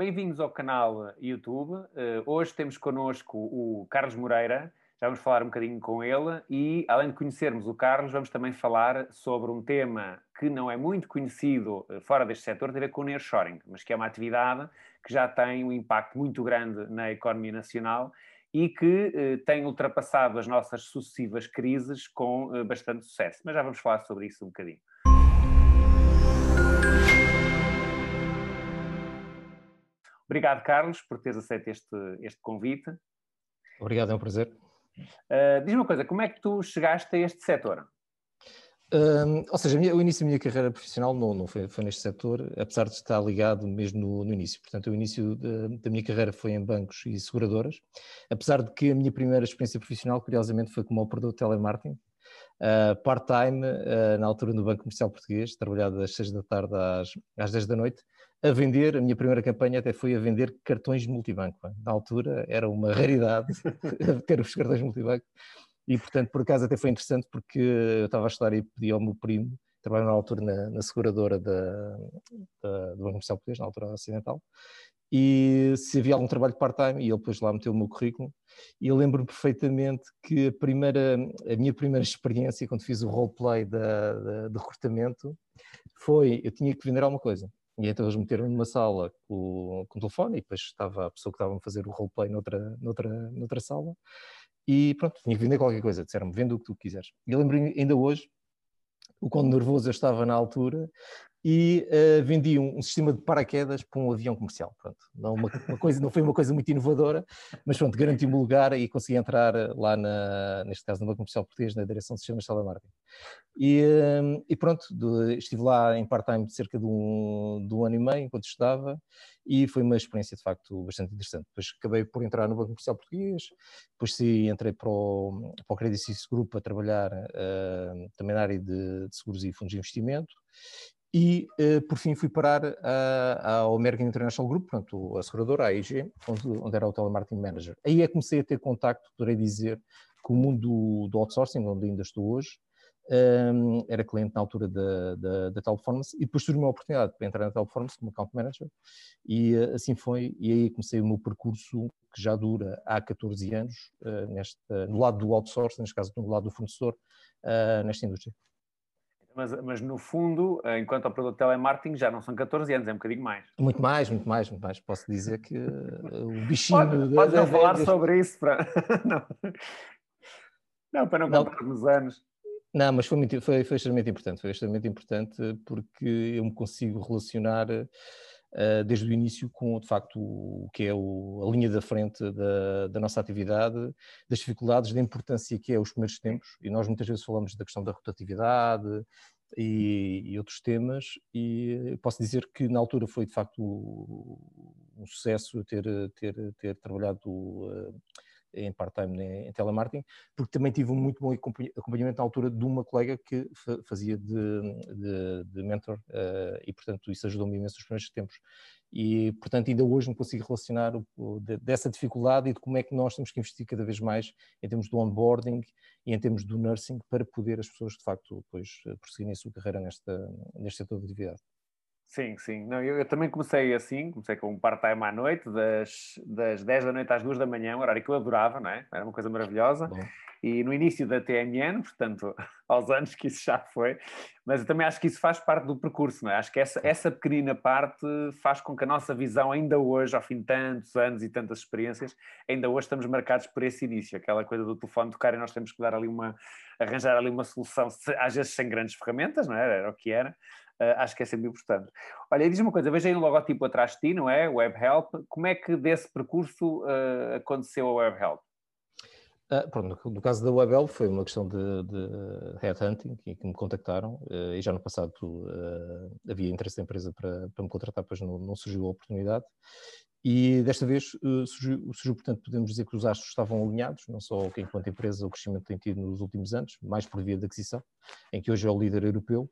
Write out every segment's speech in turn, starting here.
Bem-vindos ao canal YouTube. Uh, hoje temos connosco o Carlos Moreira. Já vamos falar um bocadinho com ele e, além de conhecermos o Carlos, vamos também falar sobre um tema que não é muito conhecido uh, fora deste setor, tem a ver com o nearshoring, mas que é uma atividade que já tem um impacto muito grande na economia nacional e que uh, tem ultrapassado as nossas sucessivas crises com bastante sucesso. Mas já vamos falar sobre isso um bocadinho. Obrigado, Carlos, por teres aceito este, este convite. Obrigado, é um prazer. Uh, Diz-me uma coisa, como é que tu chegaste a este setor? Ou seja, o início da minha carreira profissional não, não foi, foi, neste setor, apesar de estar ligado mesmo no, no início. Portanto, o início de, da minha carreira foi em bancos e seguradoras, apesar de que a minha primeira experiência profissional, curiosamente, foi como operador de telemarketing, uh, part-time, uh, na altura no Banco Comercial Português, trabalhado das 6 da tarde às, às 10 da noite, a vender, a minha primeira campanha até foi a vender cartões de multibanco. Na altura era uma raridade ter os cartões de multibanco e, portanto, por acaso até foi interessante porque eu estava a estudar e pedi ao meu primo, trabalho na altura na, na seguradora da, da, do Banco Comercial Português, na altura ocidental, e se havia algum trabalho part-time, e ele depois lá meteu o meu currículo, e eu lembro-me perfeitamente que a, primeira, a minha primeira experiência, quando fiz o roleplay de recrutamento, foi, eu tinha que vender alguma coisa. E então eles meteram numa sala com, com o telefone e depois estava a pessoa que estava a fazer o roleplay noutra, noutra, noutra sala e pronto, tinha que vender qualquer coisa, disseram-me, vende o que tu quiseres. E eu lembro ainda hoje o quão nervoso eu estava na altura e uh, vendi um, um, sistema de paraquedas para um avião comercial. Pronto, não, uma, uma coisa, não foi uma coisa muito inovadora, mas pronto, garanti-me o lugar e consegui entrar lá, na, neste caso, no Banco Comercial Português, na direção sistemas de telemarketing. E, uh, e pronto, estive lá em part-time cerca de um, de um ano e meio, enquanto estudava, e foi uma experiência de facto bastante interessante. Depois acabei por entrar no Banco Comercial Português, depois sim, entrei para o, para o Credit Suisse Group a trabalhar uh, também na área de, de seguros e fundos de investimento, e, uh, por fim, fui parar ao American International Group, portanto, a seguradora, a AIG, onde, onde era o telemarketing manager. Aí é que comecei a ter contacto, poderei dizer, com o mundo do, outsourcing, onde ainda estou hoje. Um, era cliente na altura da, da, da Teleperformance e depois surgiu uma oportunidade para entrar na Teleperformance como account manager e uh, assim foi. E aí comecei o meu percurso que já dura há 14 anos, uh, neste, no lado do outsourcing, neste caso, no lado do fornecedor, nesta indústria. Mas, mas no fundo, eh, enquanto operador de telemarketing, já não são 14 anos, é um bocadinho mais. Muito mais, muito mais, muito mais. Posso dizer que uh, o bichinho. Pode, pode não falar sobre isso para. não. não, para não, não. contarmos anos. Não, mas foi, muito, foi, foi extremamente importante. Foi extremamente importante porque eu me consigo relacionar uh, desde o início com, de facto, o que é o, a linha da frente da, da, nossa atividade, das dificuldades, da importância que é os primeiros tempos, e nós muitas vezes falamos da questão da rotatividade e, e outros temas, e posso dizer que na altura foi, de facto, um sucesso ter, ter, ter trabalhado uh, em part-time em telemarketing, porque também tive um muito bom acompanhamento na altura de uma colega que fazia de, de, de mentor uh, e, portanto, isso ajudou-me imenso nos primeiros tempos. E, portanto, ainda hoje me consigo relacionar o, o, de, dessa dificuldade e de como é que nós temos que investir cada vez mais em termos do onboarding e em termos do nursing para poder as pessoas, de facto, depois eh, prosseguirem a sua carreira nesta, neste setor de atividade. Sim, sim. Não, eu, eu, também comecei assim, comecei com um part-time à noite, das, das 10 da noite às 2 da manhã, um horário que eu adorava, não é? Era uma coisa maravilhosa. Bom. E no início da TMN, portanto, aos anos que isso já foi, mas eu também acho que isso faz parte do percurso, não é? Acho que essa, essa pequenina parte faz com que a nossa visão, ainda hoje, ao fim de tantos anos e tantas experiências, ainda hoje estamos marcados por esse início, aquela coisa do telefone tocar e nós temos que dar ali uma, arranjar ali uma solução, às vezes sem grandes ferramentas, não é? Era o que era, Uh, acho que é sempre importante. Olha, diz uma coisa, veja aí o logotipo atrás de ti, não é? Web Help. Como é que desse percurso uh, aconteceu a Web Help? Uh, pronto, no caso da WebHelp foi uma questão de, de headhunting que, que me contactaram uh, e já no passado havia interesse da empresa para, para me contratar, pois não, não, surgiu a oportunidade e desta vez surgiu, surgiu, portanto, podemos dizer que os astros estavam alinhados, não só enquanto empresa o crescimento tem tido nos últimos anos, mais por via de aquisição, em que hoje é o líder europeu,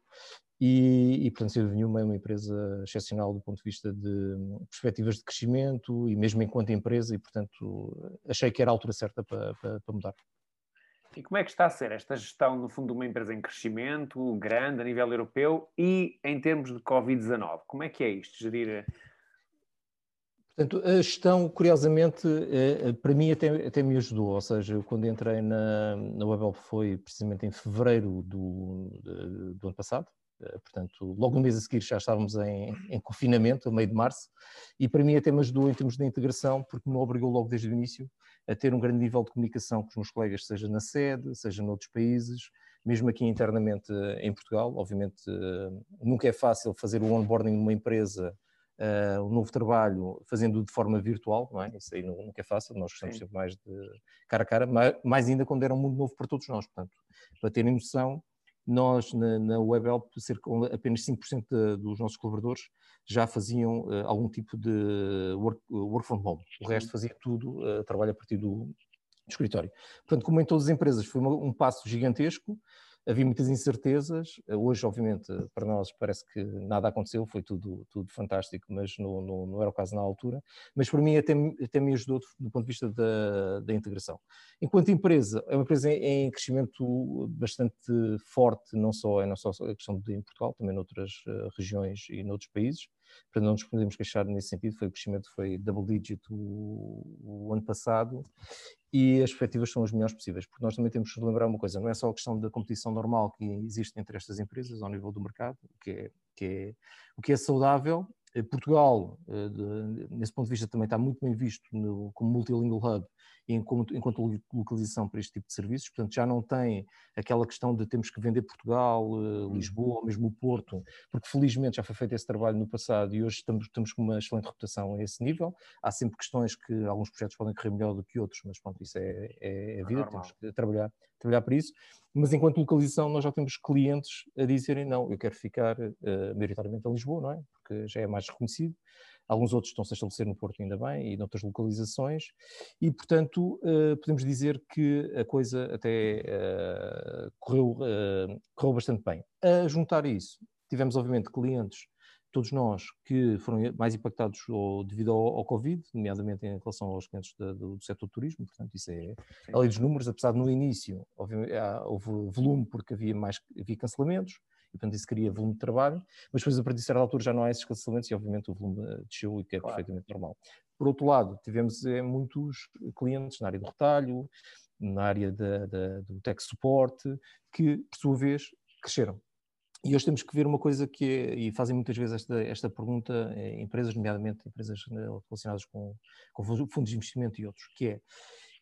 e, e portanto, Silvio Newman é uma empresa excepcional do ponto de vista de hum, perspectivas de crescimento e mesmo enquanto empresa, e portanto achei que era a altura certa para, para, para mudar. E como é que está a ser esta gestão, no fundo, de uma empresa em crescimento, grande, a nível europeu, e em termos de Covid-19? Como é que é isto, gerir Portanto, a gestão, curiosamente, é, para mim até, até me ajudou, ou seja, quando entrei na, na Webhelp foi precisamente em fevereiro do, do ano passado, portanto, logo no mês a seguir já estávamos em, em, confinamento, a meio de março, e para mim até me ajudou em termos de integração, porque me obrigou logo desde o início a ter um grande nível de comunicação com os meus colegas, seja na sede, seja noutros países, mesmo aqui internamente eh, em Portugal. Obviamente, eh, nunca é fácil fazer o onboarding numa empresa, uh, um novo trabalho, fazendo de forma virtual, não é? Isso aí nunca é fácil, nós gostamos Sim. sempre mais de cara a cara, mais ainda quando era um mundo novo para todos nós. Portanto, para terem noção, nós, na, na WebHelp, cerca, apenas 5% de, dos nossos colaboradores já faziam uh, algum tipo de work, work, from home. O resto fazia tudo, uh, trabalho a partir do, do, escritório. Portanto, como em todas as empresas, foi uma, um passo gigantesco havia muitas incertezas. Hoje, obviamente, para nós parece que nada aconteceu, foi tudo, tudo fantástico, mas não, não, não era o caso na altura. Mas para mim até, até me ajudou do ponto de vista da, da integração. Enquanto empresa, é uma empresa em crescimento bastante forte, não só, é não só a questão de em Portugal, também noutras eh, regiões e noutros países. Portanto, não nos podemos queixar nesse sentido, foi, o crescimento foi double digit o, o ano passado e as perspectivas são as melhores possíveis, porque nós também temos de lembrar uma coisa, não é só a questão da competição normal que existe entre estas empresas ao nível do mercado, o que é, que é, o que é saudável. Eh, Portugal, eh, nesse ponto de vista, também está muito bem visto no, como multilingual hub enquanto, enquanto localização para este tipo de serviços, portanto já não tem aquela questão de temos que vender Portugal, eh, uhum. Lisboa, ou mesmo o Porto, porque felizmente já foi feito esse trabalho no passado e hoje estamos, estamos com uma excelente reputação a esse nível. Há sempre questões que alguns projetos podem correr melhor do que outros, mas pronto, isso é, é, é, é vida, temos que trabalhar, trabalhar para isso. Mas enquanto localização, nós já temos clientes a dizerem não, eu quero ficar uh, maioritariamente em Lisboa, não é? Porque já é mais reconhecido. Alguns outros estão-se a estabelecer no Porto ainda bem e noutras localizações, e portanto eh, podemos dizer que a coisa até eh, correu, eh, correu bastante bem. A juntar a isso, tivemos obviamente clientes todos nós que foram mais impactados devido ao, Covid, nomeadamente em relação aos clientes do, do setor do turismo, portanto isso é a lei dos números, apesar de no início houve, volume porque havia mais havia cancelamentos, e portanto isso cria volume de trabalho, mas depois a partir de certa altura já não há esses cancelamentos e obviamente o volume desceu e que é claro. perfeitamente normal. Por outro lado, tivemos é, muitos clientes na área do retalho, na área da, da, do tech support, que por sua vez cresceram. E hoje temos que ver uma coisa que é, e fazem muitas vezes esta, esta pergunta, é, empresas, nomeadamente empresas né, relacionadas com, com fundos de investimento e outros, que é,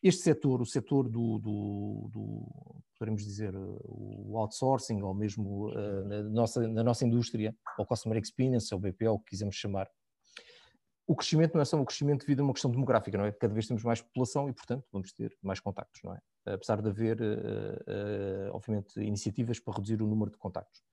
este setor, o setor do, do, do podemos dizer, o outsourcing, ou mesmo uh, na, nossa, na nossa indústria, ou customer experience, ou BPO, o que quisermos chamar, o crescimento não é só um crescimento devido a uma questão demográfica, não é? Cada vez temos mais população e, portanto, vamos ter mais contactos, não é? Apesar de haver, uh, uh, obviamente, iniciativas para reduzir o número de contactos.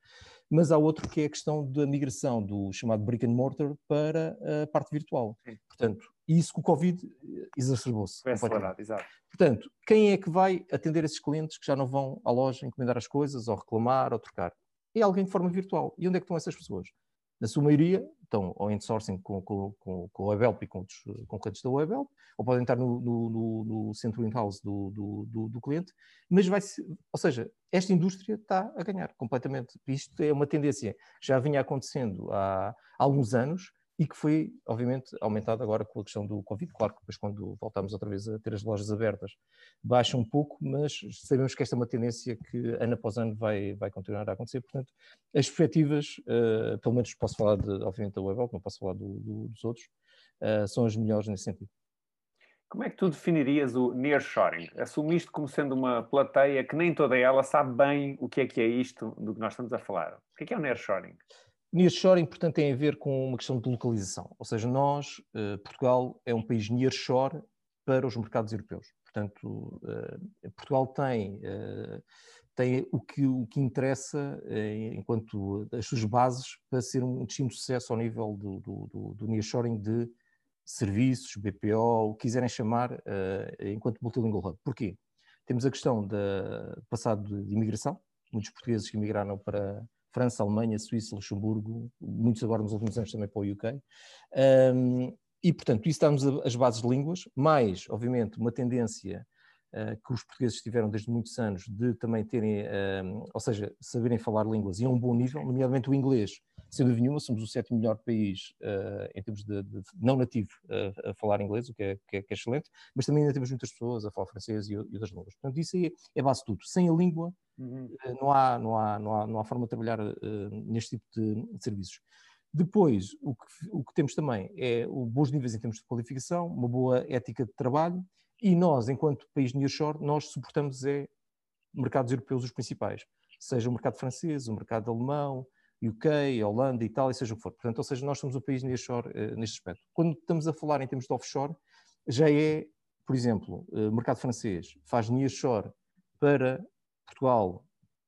Mas há outro que é a questão da migração do chamado brick and mortar para a parte virtual. Sim. Portanto, isso com o Covid exacerbou-se. Foi acelerado, exato. Portanto, quem é que vai atender esses clientes que já não vão à loja encomendar as coisas, ou reclamar, ou trocar? É alguém de forma virtual. E onde é que estão essas pessoas? Na sua maioria, estão em sourcing com, com, com, com a Webhelp e com outros concorrentes da Webhelp, ou podem estar no, no, no, centro in-house do, do, do, do, cliente, mas vai ou seja, esta indústria está a ganhar completamente. Isto é uma tendência que já vinha acontecendo há, há alguns anos, e que foi, obviamente, aumentado agora com a questão do Covid. Claro que depois, quando voltamos outra vez a ter as lojas abertas, baixa um pouco, mas sabemos que esta é uma tendência que ano após ano vai, vai continuar a acontecer. Portanto, as perspectivas, uh, pelo menos posso falar, de, obviamente, da Webhelp, não posso falar do, do, dos outros, uh, são as melhores nesse sentido. Como é que tu definirias o nearshoring? Assumiste como sendo uma plateia que nem toda ela sabe bem o que é que é isto do que nós estamos a falar. O que é que é o nearshoring? Nearshore, portanto, tem a ver com uma questão de localização. Ou seja, nós, eh, Portugal, é um país nearshore para os mercados europeus. Portanto, eh, Portugal tem, eh, tem o, que, o que interessa enquanto as suas bases para ser um destino de sucesso ao nível do, do, do, do nearshoring de serviços, BPO, o que quiserem chamar, enquanto multilingual hub. Porquê? Temos a questão do passado de imigração, muitos portugueses que imigraram para, França, Alemanha, Suíça, Luxemburgo, muitos agora nos últimos anos também para o UK. Um, e, portanto, isso dá-nos as bases de línguas, mais, obviamente, uma tendência que os portugueses tiveram desde muitos anos de também terem, ou seja, saberem falar línguas e a um bom nível, nomeadamente o inglês. Sem dúvida nenhuma, somos o sétimo melhor país em termos de, de não nativo a falar inglês, o que é, que é, que é excelente, mas também ainda temos muitas pessoas a falar francês e, outras línguas. Portanto, isso aí é base de tudo. Sem a língua, uhum. não, há, não, há, não, há, não há forma de trabalhar neste tipo de, de serviços. Depois, o que, o que, temos também é bons níveis em termos de qualificação, uma boa ética de trabalho e nós, enquanto país nearshore, nós suportamos é mercados europeus os principais, seja o mercado francês, o mercado alemão, UK, Holanda, Itália, seja o que for. Portanto, ou seja, nós somos o país nearshore uh, neste aspecto. Quando estamos a falar em termos de offshore, já é, por exemplo, uh, mercado francês faz nearshore para Portugal,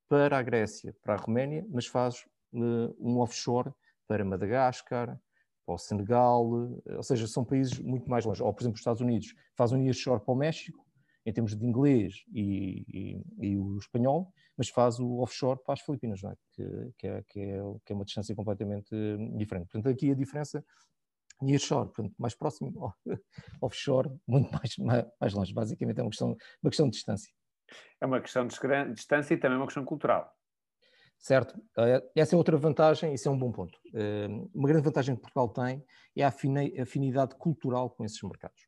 para a Grécia, para a Roménia, mas faz uh, um offshore para Madagascar, para o Senegal, ou seja, são países muito mais longe. Ou, por exemplo, os Estados Unidos faz um nearshore para o México, em termos de inglês e, e, e, o espanhol, mas faz o offshore para as Filipinas, é? Que, que, é, que, é, que, é, uma distância completamente diferente. Portanto, aqui a diferença, nearshore, portanto, mais próximo, offshore, muito mais, mais longe. Basicamente é uma questão, uma questão de distância. É uma questão de distância e também uma questão cultural. Certo? Eh, essa é outra vantagem, isso é um bom ponto. Eh, uma grande vantagem que Portugal tem é a afinidade cultural com esses mercados.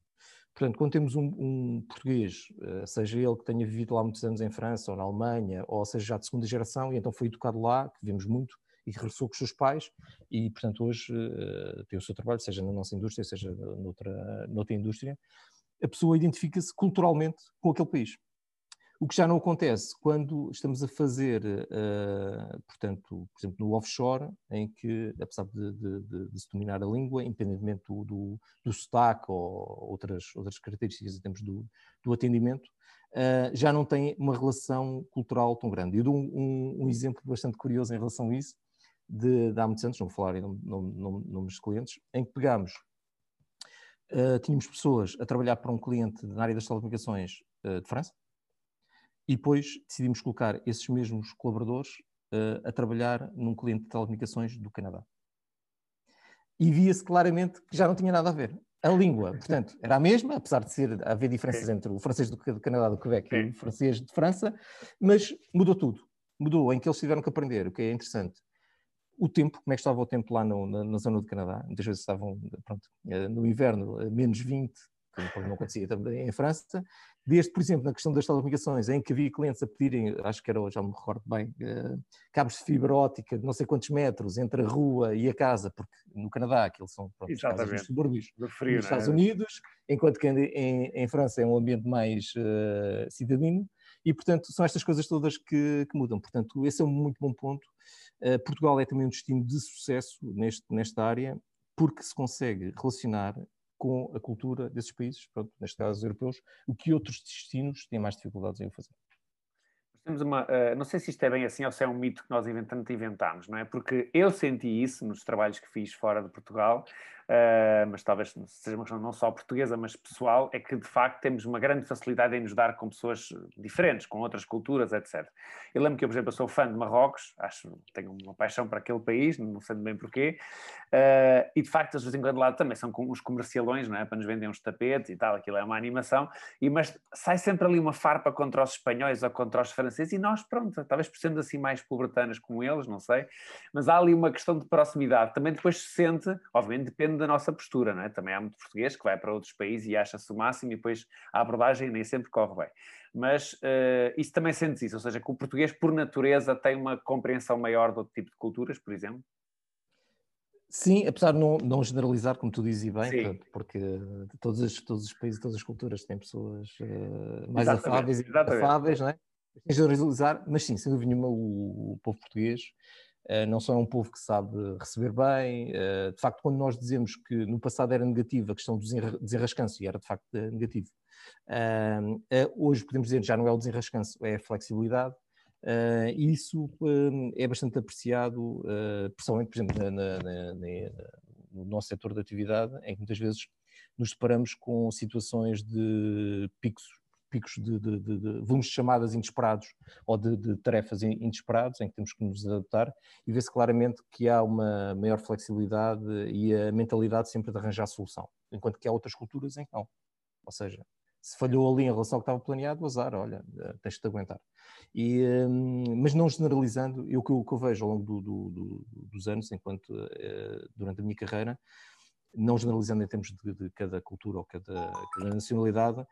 Portanto, quando temos um, um, português, eh, seja ele que tenha vivido lá muitos anos em França ou na Alemanha, ou seja já de segunda geração, e então foi educado lá, que vemos muito, e que regressou com os seus pais, e portanto hoje tem o seu trabalho, seja na nossa indústria, seja noutra, noutra indústria, a pessoa identifica-se culturalmente com aquele país. O que já não acontece quando estamos a fazer, uh, portanto, por exemplo, no offshore, em que, apesar de, de, de, se dominar a língua, independentemente do, do, do sotaque ou outras, outras características em termos do, do atendimento, uh, já não tem uma relação cultural tão grande. Eu dou um, um, exemplo bastante curioso em relação a isso, de, de há muitos anos, não vou falar em nomes de clientes, em que pegámos, uh, tínhamos pessoas a trabalhar para um cliente na área das telecomunicações de França, e depois decidimos colocar esses mesmos colaboradores uh, a trabalhar num cliente de telecomunicações do Canadá. E via-se claramente que já não tinha nada a ver. A língua, portanto, era a mesma, apesar de ser, haver diferenças Sim. entre o francês do, do Canadá, do Quebec Sim. e o francês de França, mas mudou tudo. Mudou em que eles tiveram que aprender, o que é interessante. O tempo, como é que estava o tempo lá no, na, na, zona do Canadá? Muitas vezes estavam, pronto, eh, no inverno, menos 20, como não acontecia também em França, desde, por exemplo, na questão das telecomunicações, em que havia clientes a pedirem, acho que era, já me recordo bem, uh, cabos de fibra ótica de não sei quantos metros entre a rua e a casa, porque no Canadá aqueles são pronto, casas nos subúrbios do frio, nos é? Estados Unidos, enquanto que em, em, França é um ambiente mais uh, cidadino, e portanto são estas coisas todas que, que mudam. Portanto, esse é um muito bom ponto. Uh, Portugal é também um destino de sucesso neste, nesta área, porque se consegue relacionar com a cultura desses países, pronto, neste caso europeus, o que outros destinos têm mais dificuldades em fazer. Temos uma, uh, não sei se isto é bem assim ou se é um mito que nós inventamos, inventámos, não é? Porque eu senti isso nos trabalhos que fiz fora de Portugal, uh, mas talvez seja uma questão não só portuguesa, mas pessoal, é que de facto temos uma grande facilidade em nos dar com pessoas diferentes, com outras culturas, etc. Eu lembro que eu, por exemplo, sou fã de Marrocos, acho tenho uma paixão para aquele país, não sei bem porquê, uh, e de facto, de vez em quando lá também são uns comercialões, não é? Para nos vender uns tapetes e tal, aquilo é uma animação, e, mas sai sempre ali uma farpa contra os espanhóis ou contra os franceses, e nós, pronto, talvez por sermos assim mais pobretanas como eles, não sei, mas há ali uma questão de proximidade. Também depois se sente, obviamente depende da nossa postura, não é? Também há muito português que vai para outros países e acha-se o máximo e depois a abordagem nem sempre corre bem. Mas uh, isso também sente isso, ou seja, que o português por natureza tem uma compreensão maior do outro tipo de culturas, por exemplo? Sim, apesar de não, não generalizar, como tu dizes bem, porque todos os, todos os países, todas as culturas têm pessoas uh, mais exatamente, afáveis e afáveis, não é? Sem generalizar, mas sim, sem dúvida nenhuma, o, o povo português não só é um povo que sabe receber bem. Eh, de facto, quando nós dizemos que no passado era negativo a questão do desenrascanço, e era de facto eh, negativo, hoje podemos dizer que já não é o desenrascanço, é a flexibilidade. E isso é bastante apreciado, principalmente, por exemplo, na, na, na, no nosso setor de atividade, em que muitas vezes nos deparamos com situações de picos picos de, de, de, de volumes de chamadas inesperados ou de, tarefas inesperados em que temos que nos adaptar e vê-se claramente que há uma maior flexibilidade e a mentalidade sempre de arranjar solução, enquanto que há outras culturas em que não. Ou seja, Se falhou ali em relação ao que estava planeado, azar, olha, tens de te aguentar. E, hum, mas não generalizando, eu que, que eu vejo ao longo do, do, do, dos anos, enquanto durante a minha carreira, não generalizando em termos de, de cada cultura ou cada, cada, nacionalidade,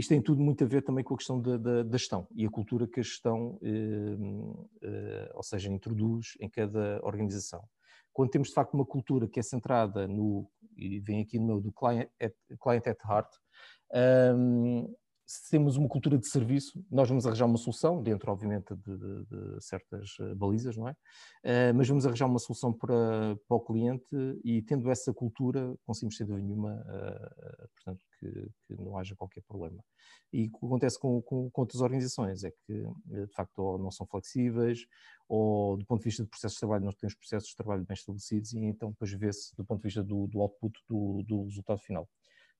isto tem tudo muito a ver também com a questão da, da, da gestão e a cultura que a gestão, eh, eh, ou seja, introduz em cada organização. Quando temos de facto uma cultura que é centrada no, e vem aqui no meu, do client at, client at heart, um, se temos uma cultura de serviço, nós vamos arranjar uma solução, dentro, obviamente, de, de, de certas eh, balizas, não é? Uh, mas vamos arranjar uma solução para, para o cliente e, tendo essa cultura, conseguimos, sem dúvida nenhuma, uh, portanto, que, que, não haja qualquer problema. E o que acontece com, com, com, outras organizações é que, de facto, ou não são flexíveis, ou, do ponto de vista de processos de trabalho, não têm os processos de trabalho bem estabelecidos, e então, depois vê-se, do ponto de vista do, do output, do, do resultado final.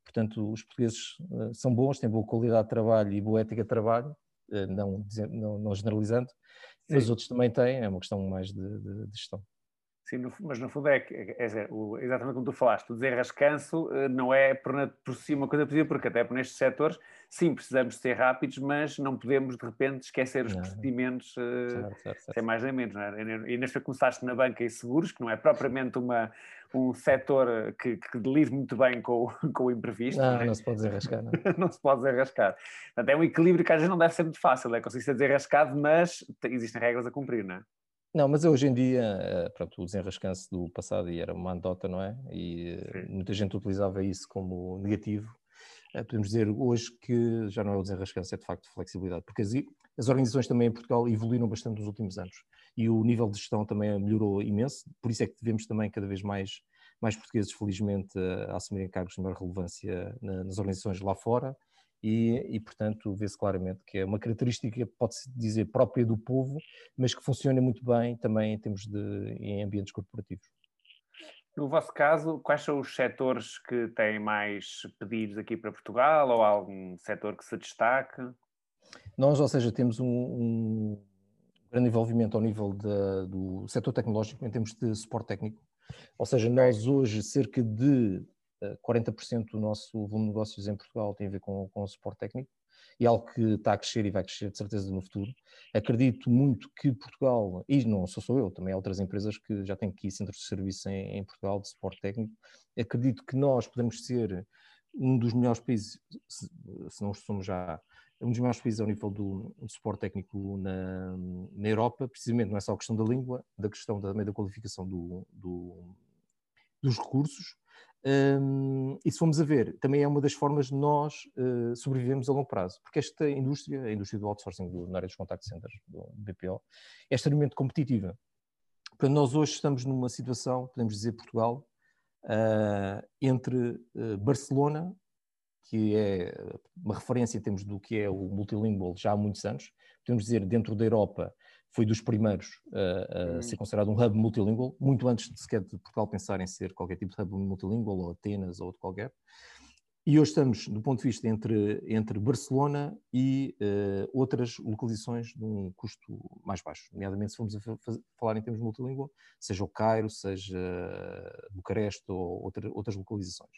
Portanto, os portugueses uh, são bons, têm boa qualidade de trabalho e boa ética de trabalho, uh, não, não, não, generalizando, Sim. mas outros também têm, é uma questão mais de, de, de gestão. Sim, no, mas no fundo é, é, é, exatamente como tu falaste, o desenrascanço uh, não é por, por si uma coisa positiva, porque até por nestes setores, sim, precisamos ser rápidos, mas não podemos de repente esquecer os não. procedimentos, certo, certo, certo. sem mais nem menos. É? E nesta começaste na banca e seguros, que não é propriamente uma, um setor que, que delide muito bem com, com o imprevisto. Não, não, é? não se pode desenrascar. Não. não se pode desenrascar. Portanto, é um equilíbrio que às vezes não deve ser muito fácil, é conseguir ser desenrascado, mas existem regras a cumprir, não é? Não, mas hoje em dia, eh, pronto, o desenrascanço do passado era uma anedota, não é? E eh, Sim. muita gente utilizava isso como negativo. Eh, podemos dizer hoje que já não é o desenrascanço, é de facto flexibilidade, porque as, organizações também em Portugal evoluíram bastante nos últimos anos e o nível de gestão também melhorou imenso, por isso é que devemos também cada vez mais, mais portugueses, felizmente, a assumirem cargos de maior relevância nas organizações lá fora e, e portanto, vê-se claramente que é uma característica, pode-se dizer, própria do povo, mas que funciona muito bem também em termos de em ambientes corporativos. No vosso caso, quais são os setores que têm mais pedidos aqui para Portugal ou algum setor que se destaque? Nós, ou seja, temos um, um grande envolvimento ao nível do setor tecnológico em termos de suporte técnico. Ou seja, nós hoje cerca de 40% do nosso volume de negócios em Portugal tem a ver com, com o suporte técnico e algo que está a crescer e vai crescer de certeza no futuro. Acredito muito que Portugal, e não sou só eu, também há outras empresas que já têm aqui centros de serviço em, em Portugal de suporte técnico, acredito que nós podemos ser um dos melhores países, se, se não somos já um dos maiores países ao nível do, do suporte técnico na, na, Europa, precisamente não é só a questão da língua, da questão também da qualificação do, do, dos recursos, um, e se formos a ver, também é uma das formas de nós uh, sobrevivermos a longo prazo, porque esta indústria, a indústria do outsourcing do, na área dos contact centers, do BPO, é extremamente competitiva. Portanto, nós hoje estamos numa situação, podemos dizer Portugal, uh, entre uh, Barcelona, que é uma referência em termos do que é o multilingual já há muitos anos, podemos dizer dentro da Europa, foi dos primeiros a, a ser considerado um hub multilingual, muito antes de sequer de Portugal pensar em ser qualquer tipo de hub multilingual, ou Atenas, ou outro qualquer. E hoje estamos, do ponto de vista entre, entre Barcelona e uh, outras localizações de um custo mais baixo, nomeadamente se formos a falar em termos multilingual, seja o Cairo, seja Bucareste ou outra, outras localizações.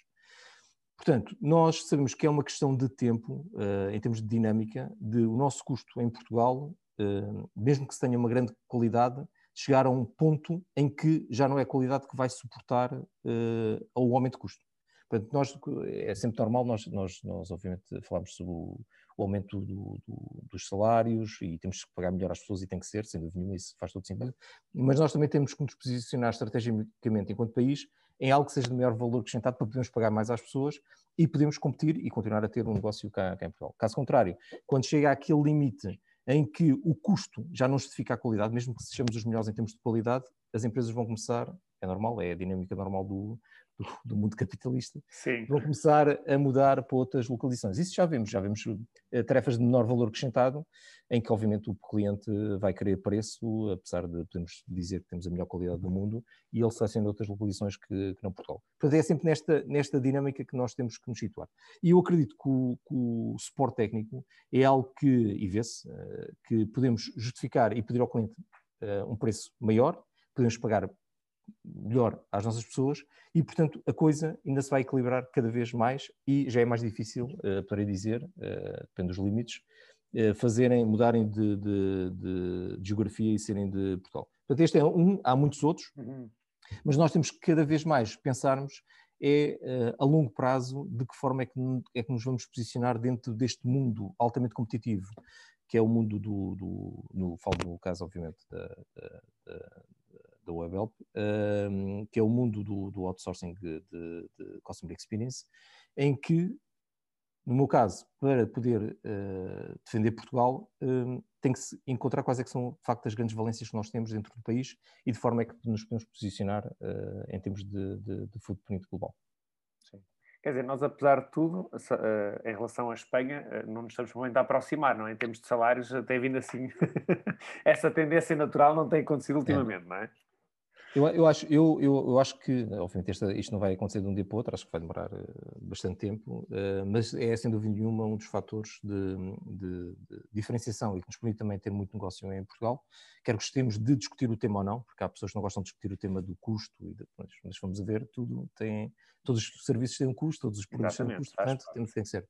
Portanto, nós sabemos que é uma questão de tempo, uh, em termos de dinâmica, de o nosso custo em Portugal eh, mesmo que se tenha uma grande qualidade, chegar a um ponto em que já não é a qualidade que vai suportar uh, o aumento de custo. Portanto, nós, é sempre normal, nós, nós, nós obviamente falamos sobre o, o aumento do, do, dos salários e temos que pagar melhor às pessoas e tem que ser, sem dúvida nenhuma, isso faz todo sentido, mas nós também temos que nos posicionar estrategicamente enquanto país em algo que seja de maior valor acrescentado para podermos pagar mais às pessoas e podemos competir e continuar a ter um negócio cá, cá em Portugal. Caso contrário, quando chega àquele limite em que o custo já não justifica a qualidade, mesmo que sejamos os melhores em termos de qualidade, as empresas vão começar, é normal, é a dinâmica normal do, do, do mundo capitalista, Sim. vão começar a mudar para outras localizações. Isso já vemos, já vemos uh, tarefas de menor valor acrescentado, em que obviamente o cliente vai querer preço, apesar de podemos dizer que temos a melhor qualidade do mundo, e ele seleciona outras localizações que, que não Portugal. Portanto, é sempre nesta, nesta dinâmica que nós temos que nos situar. E eu acredito que o, que o suporte técnico é algo que, e vê-se, uh, que podemos justificar e pedir ao cliente uh, um preço maior, podemos pagar melhor às nossas pessoas e, portanto, a coisa ainda se vai equilibrar cada vez mais e já é mais difícil, uh, para dizer, uh, depende dos limites, uh, fazerem, mudarem de, de, de, de, geografia e serem de Portugal. Portanto, este é um, há muitos outros, uhum. mas nós temos que cada vez mais pensarmos é a longo prazo de que forma é que, é que nos vamos posicionar dentro deste mundo altamente competitivo, que é o mundo do, do no, falo no caso, obviamente, da, da, da WebHelp, um, que é o mundo do, do outsourcing de, de, de, Customer Experience, em que, no meu caso, para poder uh, defender Portugal, um, tem que se encontrar quais é que são, de facto, as grandes valências que nós temos dentro do país e de forma é que nos podemos posicionar uh, em termos de, de, de footprint global. Quer dizer, nós, apesar de tudo, uh, em relação à Espanha, não nos estamos muito a aproximar, não é? Em termos de salários, tem vindo assim. Essa tendência natural não tem acontecido é. ultimamente, é. não é? Eu, eu, acho, eu, eu, eu, acho que, obviamente, esta, isto não vai acontecer de um dia para o outro, acho que vai demorar uh, bastante tempo, uh, mas é, sem dúvida nenhuma, um dos fatores de, de, de, diferenciação e que nos permite também ter muito negócio em Portugal. Quer gostemos de discutir o tema ou não, porque há pessoas que não gostam de discutir o tema do custo, e depois, mas vamos a ver, tudo tem, todos os serviços têm um custo, todos os produtos têm um custo, portanto, tem, tem que ser.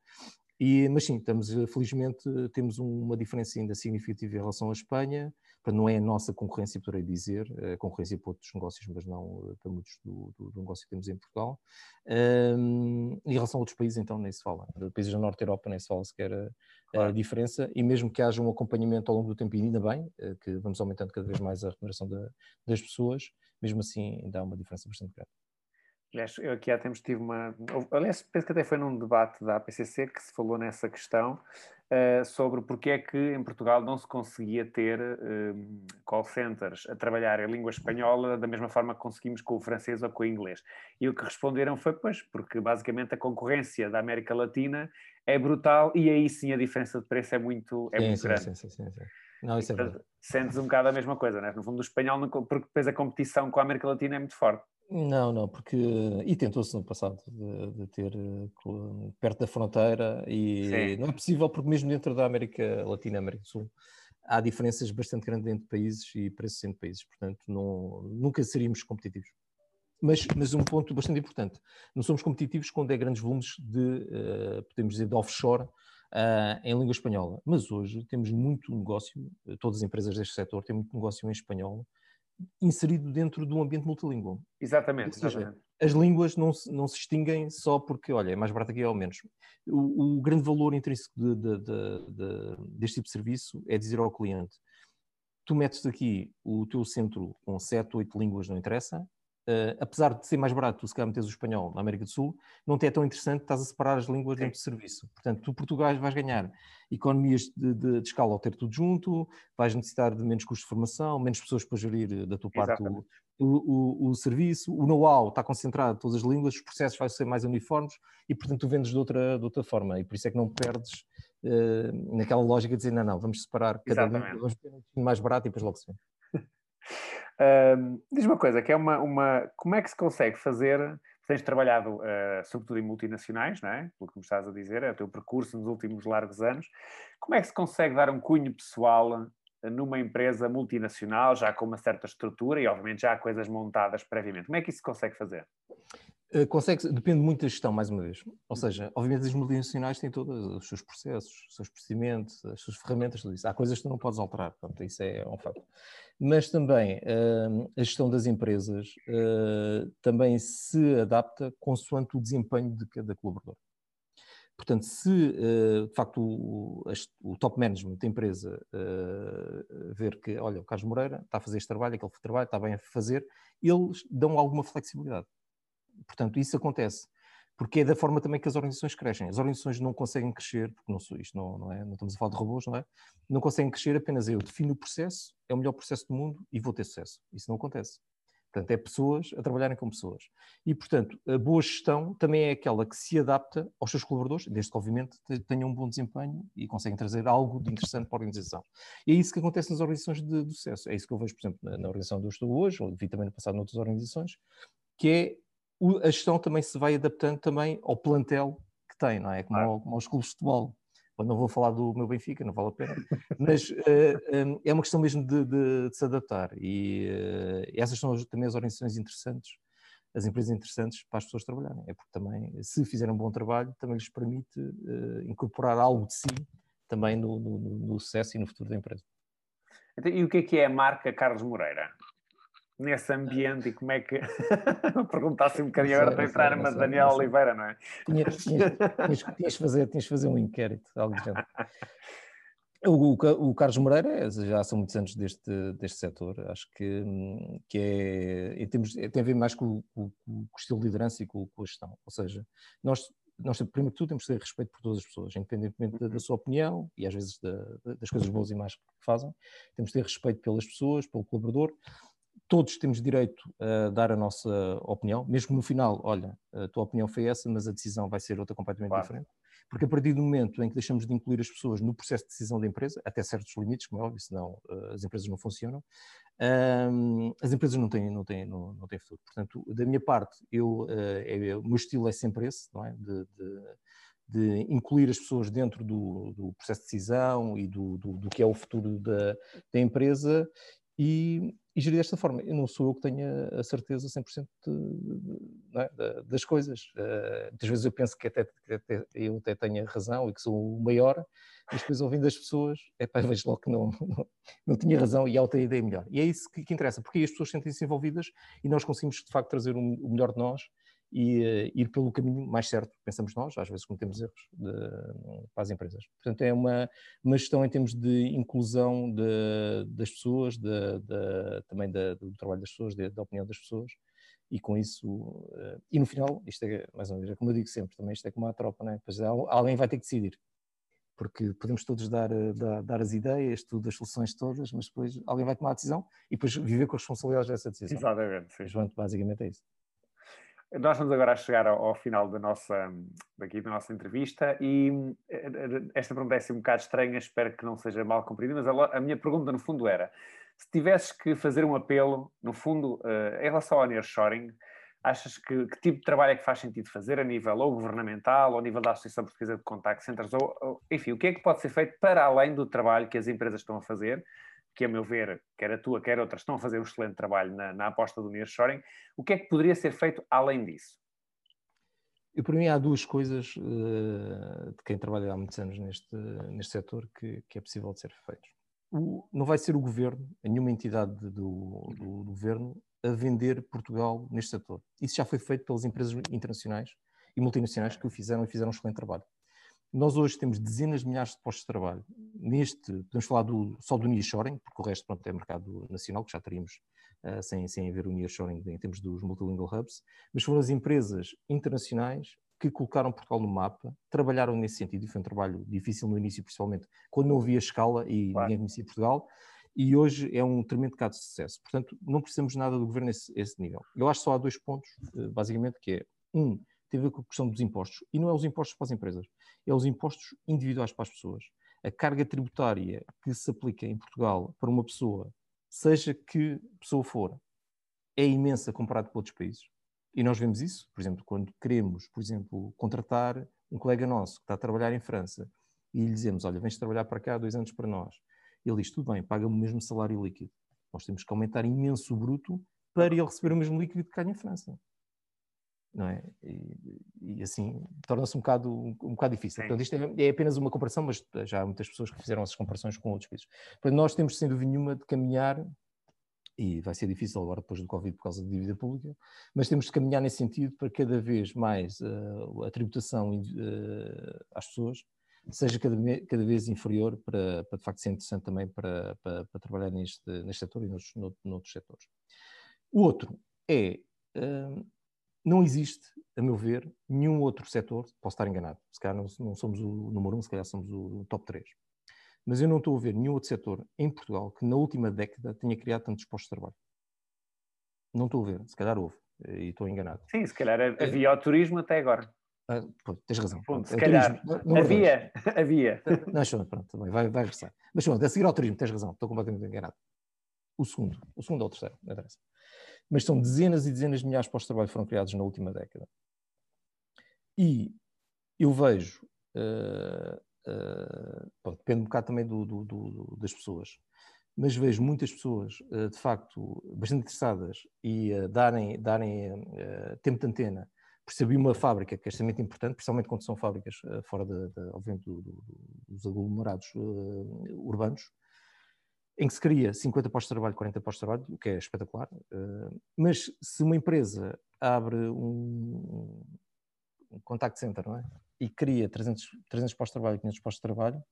E, mas sim, estamos, felizmente, temos uma diferença ainda significativa em relação à Espanha, não é a nossa concorrência, poderei dizer, a concorrência para outros negócios, mas não eh, para muitos do, do, do negócio que temos em Portugal. Um, em relação a outros países, então, nem se fala. Países da Norte da Europa nem se fala sequer a, claro. a, diferença, e mesmo que haja um acompanhamento ao longo do tempo, e ainda bem, eh, que vamos aumentando cada vez mais a remuneração da, das pessoas, mesmo assim ainda há uma diferença bastante grande. Aliás, eu aqui há tempos tive uma. Aliás, penso que até foi num debate da APCC que se falou nessa questão uh, sobre porque é que em Portugal não se conseguia ter uh, call centers a trabalhar em língua espanhola da mesma forma que conseguimos com o francês ou com o inglês. E o que responderam foi, pois, porque basicamente a concorrência da América Latina é brutal e aí sim a diferença de preço é muito, é sim, muito sim, grande. Sim, sim, sim, sim. Não, isso é verdade. Sentes um bocado a mesma coisa, né? no fundo, o espanhol, porque depois a competição com a América Latina é muito forte. Não, não, porque. E tentou-se no passado de, de, ter perto da fronteira, e Sim. não é possível, porque mesmo dentro da América Latina América do Sul há diferenças bastante grandes entre países e preços entre países, portanto, não, nunca seríamos competitivos. Mas, mas um ponto bastante importante: não somos competitivos quando é grandes volumes de, uh, podemos dizer, de offshore. Uh, em língua espanhola, mas hoje temos muito negócio, todas as empresas deste setor têm muito negócio em espanhol, inserido dentro de um ambiente multilingual. Exatamente. Seja, exatamente. as línguas não se, não se extinguem só porque, olha, é mais barato aqui ou menos. O, o grande valor intrínseco de, de, de, deste tipo de serviço é dizer ao cliente, tu metes aqui o teu centro com 7, 8 línguas, não interessa, Uh, apesar de ser mais barato, se calhar metes o espanhol na América do Sul, não te é tão interessante, estás a separar as línguas dentro do serviço. Portanto, tu, Portugal, vais ganhar economias de, de, de, escala ao ter tudo junto, vais necessitar de menos custos de formação, menos pessoas para gerir eh, da tua parte o, o, o, serviço, o know-how está concentrado em todas as línguas, os processos vão ser mais uniformes e, portanto, tu vendes de outra, de outra forma. E por isso é que não perdes uh, naquela lógica de dizer, não, não, vamos separar cada Exatamente. língua, vamos ter um mais barato e depois logo se vê. Diz uma coisa, que é uma, uma. Como é que se consegue fazer? Tens trabalhado, uh, sobretudo em multinacionais, não é? Pelo que me estás a dizer, é o teu percurso nos últimos largos anos. Como é que se consegue dar um cunho pessoal numa empresa multinacional, já com uma certa estrutura e, obviamente, já há coisas montadas previamente? Como é que isso se consegue fazer? Eh, consegue, depende muito da gestão, mais uma vez. Ou seja, obviamente as multinacionais têm todos os seus processos, os seus procedimentos, as suas ferramentas, tudo isso. Há coisas que tu não podes alterar, portanto, isso é um fato. Mas também uh, a gestão das empresas uh, também se adapta consoante o desempenho de cada colaborador. Portanto, se uh, de facto o, top management da empresa ver que, olha, o Carlos Moreira está a fazer este trabalho, aquele trabalho, está bem a fazer, eles dão alguma flexibilidade. Portanto, isso acontece. Porque é da forma também que as organizações crescem. As organizações não conseguem crescer, porque não, isto não, não, é, não estamos a falar de robôs, não é? Não conseguem crescer apenas eu defino o processo, é o melhor processo do mundo e vou ter sucesso. Isso não acontece. Portanto, é pessoas a trabalharem com pessoas. E, portanto, a boa gestão também é aquela que se adapta aos seus colaboradores, desde que, obviamente, tenham um bom desempenho e conseguem trazer algo de interessante para a organização. E é isso que acontece nas organizações de, de sucesso. É isso que eu vejo, por exemplo, na, na organização onde eu estou hoje, ou vi também no passado noutras organizações, que é a gestão também se vai adaptando também ao plantel que tem, não é? Como, ao, como aos clubes de futebol. não vou falar do meu Benfica, não vale a pena, mas uh, eh, um, é uma questão mesmo de, de, de se adaptar e uh, essas são também as orientações interessantes, as empresas interessantes para as pessoas trabalharem. É porque também, se fizerem um bom trabalho, também lhes permite uh, incorporar algo de si também no, no, no sucesso e no futuro da empresa. Então, e o que é que é a marca Carlos Moreira? Nesse ambiente e como é que. Perguntasse um bocadinho agora para entrar, mas Daniel Oliveira, não é? Tinhas, tinhas, tinhas, tinhas, fazer, tinhas fazer um inquérito, algo do género. O, o, o, Carlos Moreira é, já são muitos anos deste, deste setor, acho que, que é, em termos, tem a ver mais com, com, com o estilo de liderança e com, com, a gestão. Ou seja, nós, nós, primeiro de tudo, temos que ter respeito por todas as pessoas, independentemente da, da sua opinião e às vezes da, das coisas boas e más que fazem. Temos que ter respeito pelas pessoas, pelo colaborador todos temos direito a dar a nossa opinião, mesmo no final, olha, a tua opinião foi essa, mas a decisão vai ser outra completamente claro. diferente. Porque a partir do momento em que deixamos de incluir as pessoas no processo de decisão da empresa, até certos limites, como é óbvio, senão uh, as empresas não funcionam, um, as empresas não têm, não, têm, não, não têm futuro. Portanto, da minha parte, eu, uh, é, o meu estilo é sempre esse, não é? De, de, de incluir as pessoas dentro do, do processo de decisão e do, do, do, que é o futuro da, da empresa e, e gerir desta forma. Eu não sou eu que tenha a certeza 100% de, é? das coisas. Uh, muitas vezes eu penso que até, até, eu até tenho razão e que sou o maior, mas depois ouvindo as pessoas, é pá, vejo logo que não, não, não tinha razão e a outra ideia melhor. E é isso que, que interessa, porque aí as pessoas sentem-se envolvidas e nós conseguimos de facto trazer o melhor de nós e uh, ir pelo caminho mais certo, pensamos nós, às vezes cometemos erros de, para as empresas. Portanto, é uma, uma gestão em termos de inclusão de, das pessoas, de, também do trabalho das pessoas, da opinião das pessoas, e com isso, uh, e no final, isto é, mais uma vez, é como eu digo sempre, também isto é como a tropa, né? pois alguém vai ter que decidir. Porque podemos todos dar, eh, dar, dar as ideias, tudo, as soluções todas, mas depois alguém vai tomar a decisão e depois viver com as responsabilidades dessa decisão. Exatamente. Sim. Portanto, basicamente é isso. Nós vamos agora chegar ao, final da nossa, daqui da nossa entrevista e eh, esta pergunta é assim um bocado estranha, espero que não seja mal compreendida, mas a, a, minha pergunta no fundo era, se tivesses que fazer um apelo, no fundo, uh, em relação ao nearshoring, achas que, que tipo de trabalho é que faz sentido fazer a nível ou governamental, ou a nível da Associação Portuguesa de Contact Centers, ou, ou, enfim, o que é que pode ser feito para além do trabalho que as empresas estão a fazer que a meu ver, quer a tua, quer outras, estão a fazer um excelente trabalho na, na aposta do nearshoring. O que é que poderia ser feito além disso? Eu, para mim, há duas coisas uh, de quem trabalha há muitos anos neste, neste setor que, que é possível de ser feitos. O, não vai ser o governo, nenhuma entidade do, do, do, governo, a vender Portugal neste setor. Isso já foi feito pelas empresas internacionais e multinacionais que o fizeram e fizeram um excelente trabalho. Nós hoje temos dezenas de milhares de postos de trabalho. Neste, podemos falar do, só do nearshoring, porque o resto pronto, é mercado nacional, que já teríamos uh, sem, sem haver o nearshoring em termos dos multilingual hubs, mas foram as empresas internacionais que colocaram Portugal no mapa, trabalharam nesse sentido, e foi um trabalho difícil no início, principalmente quando não havia escala e claro. ninguém conhecia Portugal, e hoje é um tremendo caso de sucesso. Portanto, não precisamos nada do governo nesse, esse nível. Eu acho que só há dois pontos, eh, basicamente, que é, um, tem a ver com a questão dos impostos. E não é os impostos para as empresas, é os impostos individuais para as pessoas. A carga tributária que se aplica em Portugal para uma pessoa, seja que pessoa for, é imensa comparado com outros países. E nós vemos isso, por exemplo, quando queremos, por exemplo, contratar um colega nosso que está a trabalhar em França e lhe dizemos, olha, vens trabalhar para cá dois anos para nós. Ele diz, tudo bem, paga-me o mesmo salário líquido. Nós temos que aumentar imenso o bruto para ele receber o mesmo líquido que ganha em França não é? E, e assim torna-se um bocado, um, um bocado difícil. Portanto, isto é, é, apenas uma comparação, mas já há muitas pessoas que fizeram essas comparações com outros países. Portanto, nós temos, sem dúvida nenhuma, de caminhar, e vai ser difícil agora depois do Covid por causa da dívida pública, mas temos de caminhar nesse sentido para cada vez mais uh, a tributação uh, às pessoas seja cada, cada vez inferior para, para, de facto ser interessante também para, para, para trabalhar neste, neste setor e noutros, noutros setores. O outro é uh, não existe, a meu ver, nenhum outro setor, posso estar enganado, se calhar não, não somos o número um, se calhar somos o top 3, mas eu não estou a ver nenhum outro setor em Portugal que na última década tenha criado tantos postos de trabalho. Não estou a ver, se calhar houve, e estou enganado. Sim, se calhar havia é, o turismo até agora. Ah, pô, tens razão. Ponto, se calhar. Turismo, havia, havia. Não, João, pronto, também, vai, vai regressar. Mas, João, a seguir ao turismo, tens razão, estou completamente enganado. O segundo, o segundo ou o terceiro, não interessa mas são dezenas e dezenas de milhares de postos de trabalho que foram criados na última década. E eu vejo uh, uh, bom, depende um bocado também do, do, do, das pessoas, mas vejo muitas pessoas, uh, de facto, bastante interessadas e darem, darem tempo de antena por saber uma fábrica que é extremamente importante, principalmente quando são fábricas fora, de, de, obviamente, dos aglomerados urbanos, em que se cria 50 postos de trabalho, 40 postos de trabalho, o que é espetacular. Mas se uma empresa abre um, um contact center, não é? E cria 300, 300 postos de trabalho, 500 postos de trabalho,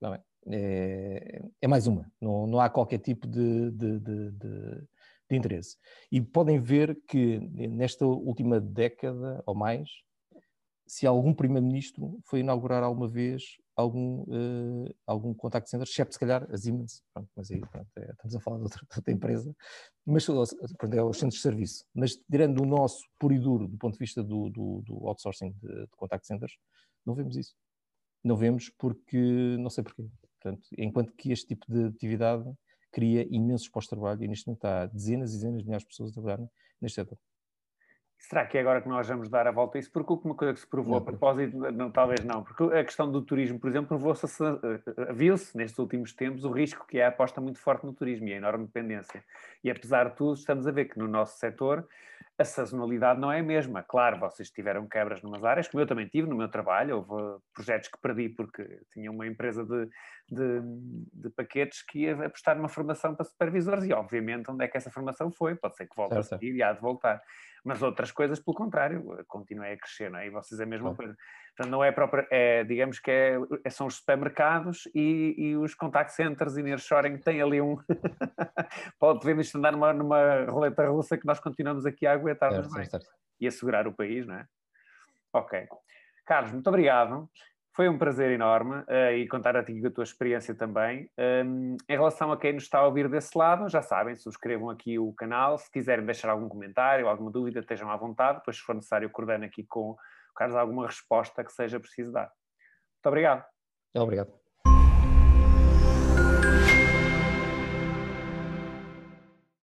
bem, é, é, mais uma. Não, não há qualquer tipo de, de, de, de, de interesse. E podem ver que nesta última década ou mais, se algum primeiro-ministro foi inaugurar alguma vez algum, uh, algum contact center, exceto se calhar a Siemens, pronto, mas aí pronto, é, estamos a falar de outra, outra empresa, mas pronto, é os centros de serviço. Mas tirando o nosso puro e duro do ponto de vista do, do, do outsourcing de, de, contact centers, não vemos isso. Não vemos porque, não sei porquê. Portanto, enquanto que este tipo de atividade cria imensos pós-trabalho e neste momento há dezenas e dezenas de milhares de pessoas a trabalhar neste setor. Será que é agora que nós vamos dar a volta a isso? Porque uma coisa que se provou a propósito, não, talvez não, porque a questão do turismo, por exemplo, provou-se, viu-se nestes últimos tempos o risco que é a aposta muito forte no turismo e a enorme dependência. E apesar de tudo, estamos a ver que no nosso setor a sazonalidade não é a mesma. Claro, vocês tiveram quebras numas áreas, como eu também tive no meu trabalho, houve projetos que perdi porque tinha uma empresa de, de, de paquetes que ia apostar numa formação para supervisores e, obviamente, onde é que essa formação foi? Pode ser que volte certo. a seguir e há de voltar. Mas outras coisas, pelo contrário, continuem a crescer, não é? E vocês é a mesma coisa. Portanto, não é própria, é, digamos que é, é, são os supermercados e, e os contact centers e nearshoring têm ali um... Podemos andar numa, numa roleta russa que nós continuamos aqui a aguentar certo, bem certo. e assegurar o país, não é? Ok. Carlos, muito obrigado. Foi um prazer enorme uh, e contar a ti a tua experiência também. Um, em relação a quem nos está a ouvir desse lado, já sabem, subscrevam aqui o canal. Se quiserem deixar algum comentário, alguma dúvida, estejam à vontade. Depois, se for necessário, coordeno aqui com Carlos alguma resposta que seja preciso dar. Muito obrigado. Obrigado.